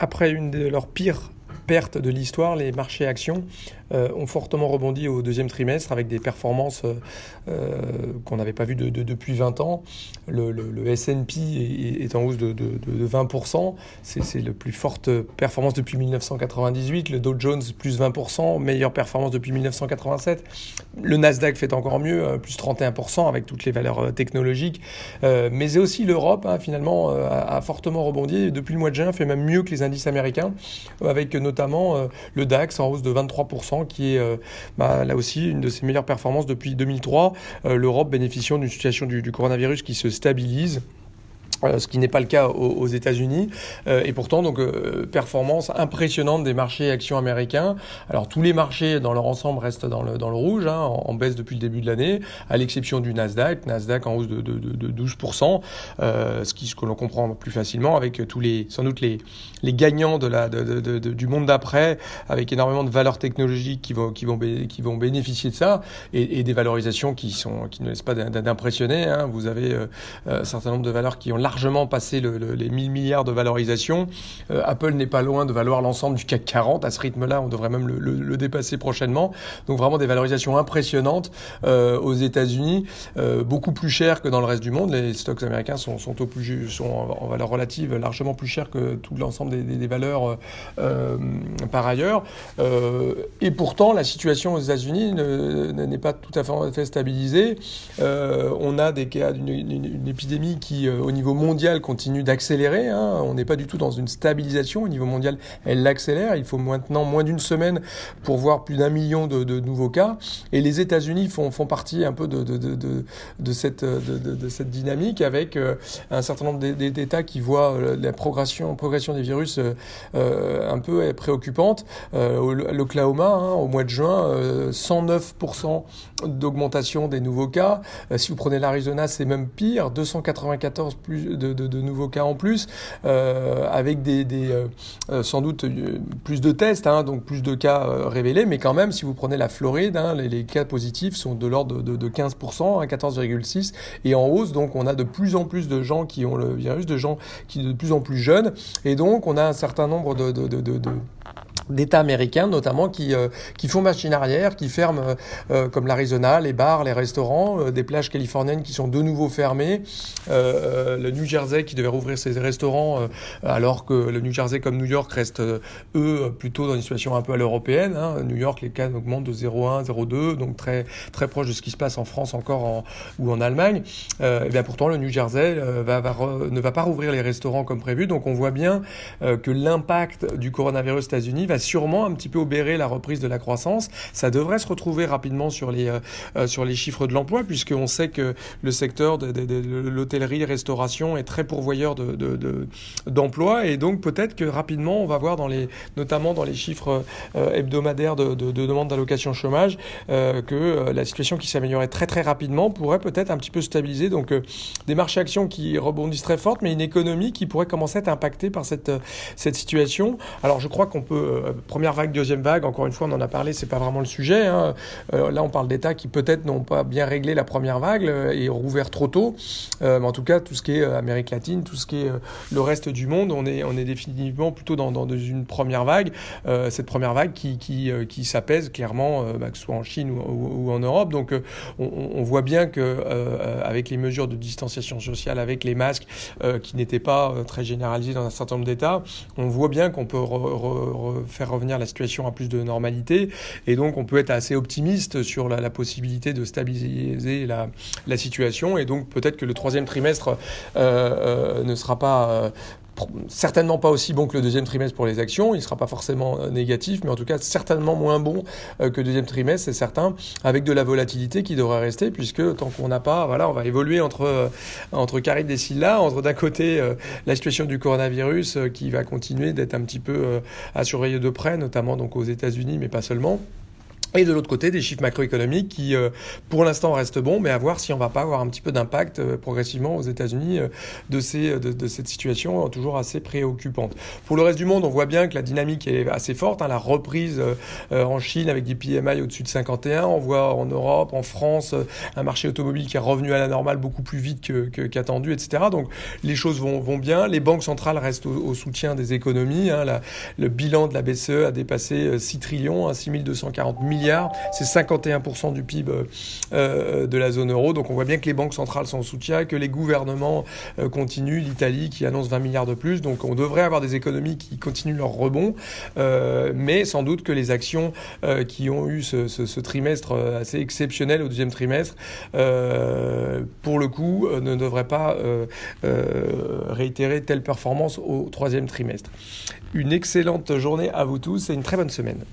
après une de leurs pires pertes de l'histoire, les marchés actions ont fortement rebondi au deuxième trimestre avec des performances euh, euh, qu'on n'avait pas vues de, depuis 20 ans. Le, S&P est, en hausse de, de 20%. C'est la plus forte performance depuis 1998. Le Dow Jones, plus 20%, meilleure performance depuis 1987. Le Nasdaq fait encore mieux, plus 31% avec toutes les valeurs technologiques. mais aussi l'Europe, hein, finalement, a, fortement rebondi. depuis le mois de juin, fait même mieux que les indices américains, avec notamment le DAX en hausse de 23% qui est euh, bah, là aussi une de ses meilleures performances depuis 2003. Euh, L'Europe bénéficiant d'une situation du, coronavirus qui se stabilise. Euh, ce qui n'est pas le cas aux, États-Unis. Euh, et pourtant, donc, euh, performance impressionnante des marchés actions américains. Alors, tous les marchés dans leur ensemble restent dans le, dans le rouge, hein, en, baisse depuis le début de l'année, à l'exception du Nasdaq. Nasdaq en hausse de, de, de, 12%, ce, qui, ce que l'on comprend plus facilement avec tous les, sans doute les, les gagnants de la, du monde d'après, avec énormément de valeurs technologiques qui vont, qui vont, qui vont bénéficier de ça, et, et des valorisations qui, sont, qui ne laissent pas d'impressionner. Hein. Vous avez un certain nombre de valeurs qui ont largement passé les 1000 milliards de valorisation. Euh, Apple n'est pas loin de valoir l'ensemble du CAC 40. À ce rythme-là, on devrait même le, dépasser prochainement. Donc vraiment des valorisations impressionnantes euh, aux États-Unis, euh, beaucoup plus chères que dans le reste du monde. Les stocks américains sont, sont, au plus, sont en, valeur relative largement plus chers que tout l'ensemble des, des, valeurs par ailleurs. et pourtant, la situation aux États-Unis n'est pas tout à fait stabilisée. on a des cas d'une épidémie qui, au niveau mondial continue d'accélérer. Hein. On n'est pas du tout dans une stabilisation. Au niveau mondial, elle l'accélère. Il faut maintenant moins d'une semaine pour voir plus d'un million de, nouveaux cas. Et les États-Unis font, font partie un peu de, de, cette, de, cette dynamique avec euh, un certain nombre d'États qui voient euh, la progression, progression des virus euh, un peu préoccupante. L'Oklahoma, hein, au mois de juin, 109% d'augmentation des nouveaux cas. si vous prenez l'Arizona, c'est même pire, 294 plus de, nouveaux cas en plus, euh, avec euh, euh, sans doute plus de tests, hein, donc plus de cas révélés, mais quand même, si vous prenez la Floride, hein, les, cas positifs sont de l'ordre de, 15% à 14,6% et en hausse, donc on a de plus en plus de gens qui ont le virus, de gens qui de plus en plus jeunes, et donc on a un certain nombre de d'États américains notamment qui, euh, qui font machine arrière, qui ferment euh, euh, comme l'Arizona, les bars, les restaurants, des plages californiennes qui sont de nouveau fermées, le New Jersey qui devait rouvrir ses restaurants alors que le New Jersey comme New York reste eux plutôt dans une situation un peu à l'européenne. Hein. New York les cas augmentent de 0,1, 0,2 donc très très proche de ce qui se passe en France encore en, ou en Allemagne. et bien pourtant le New Jersey va, va ne va pas rouvrir les restaurants comme prévu donc on voit bien que l'impact du coronavirus aux États-Unis va sûrement un petit peu obérer la reprise de la croissance. Ça devrait se retrouver rapidement sur les, euh, euh, sur les chiffres de l'emploi, puisqu'on sait que le secteur de, l'hôtellerie, restauration est très pourvoyeur d'emplois. De, et donc peut-être que rapidement, on va voir, dans les, notamment dans les chiffres euh, hebdomadaires de, demande d'allocation chômage, que la situation qui s'améliorait très très rapidement pourrait peut-être un petit peu stabiliser. Donc des marchés actions qui rebondissent très fortes, mais une économie qui pourrait commencer à être impactée par cette, cette situation. Alors je crois qu'on peut première vague, deuxième vague, encore une fois, on en a parlé, c'est pas vraiment le sujet. Hein. Euh, là, on parle d'États qui peut-être n'ont pas bien réglé la première vague euh, et rouvert trop tôt. mais en tout cas, tout ce qui est Amérique latine, tout ce qui est le reste du monde, on est, on est définitivement plutôt dans, dans une première vague. cette première vague qui, qui, qui s'apaise clairement, bah, que ce soit en Chine ou, en Europe. Donc, on, voit bien que avec les mesures de distanciation sociale, avec les masques qui n'étaient pas très généralisés dans un certain nombre d'États, on voit bien qu'on peut faire faire revenir la situation à plus de normalité. Et donc, on peut être assez optimiste sur la, possibilité de stabiliser la, situation. Et donc, peut-être que le troisième trimestre euh, euh, ne sera pas euh, certainement pas aussi bon que le deuxième trimestre pour les actions, il ne sera pas forcément euh, négatif, mais en tout cas certainement moins bon euh, que le deuxième trimestre, c'est certain, avec de la volatilité qui devrait rester, puisque tant qu'on n'a pas, voilà, on va évoluer entre, euh, entre et Silla, entre d'un côté la situation du coronavirus qui va continuer d'être un petit peu à surveiller de près, notamment donc aux États-Unis, mais pas seulement. Et de l'autre côté, des chiffres macroéconomiques qui, euh, pour l'instant, restent bons, mais à voir si on va pas avoir un petit peu d'impact euh, progressivement aux États-Unis euh, de, ces, de, cette situation toujours assez préoccupante. Pour le reste du monde, on voit bien que la dynamique est assez forte. Hein, la reprise en Chine avec des PMI au-dessus de 51. On voit en Europe, en France, un marché automobile qui est revenu à la normale beaucoup plus vite qu'attendu, que, etc. Donc les choses vont, vont, bien. Les banques centrales restent au, soutien des économies. Hein. Le bilan de la BCE a dépassé 6 trillions, hein, 6240 c'est 51% du PIB euh, de la zone euro. Donc on voit bien que les banques centrales sont en soutien, que les gouvernements euh, continuent, l'Italie qui annonce 20 milliards de plus. Donc on devrait avoir des économies qui continuent leur rebond, euh, mais sans doute que les actions qui ont eu ce, trimestre assez exceptionnel au deuxième trimestre, pour le coup, ne devraient pas réitérer telle performance au troisième trimestre. Une excellente journée à vous tous et une très bonne semaine.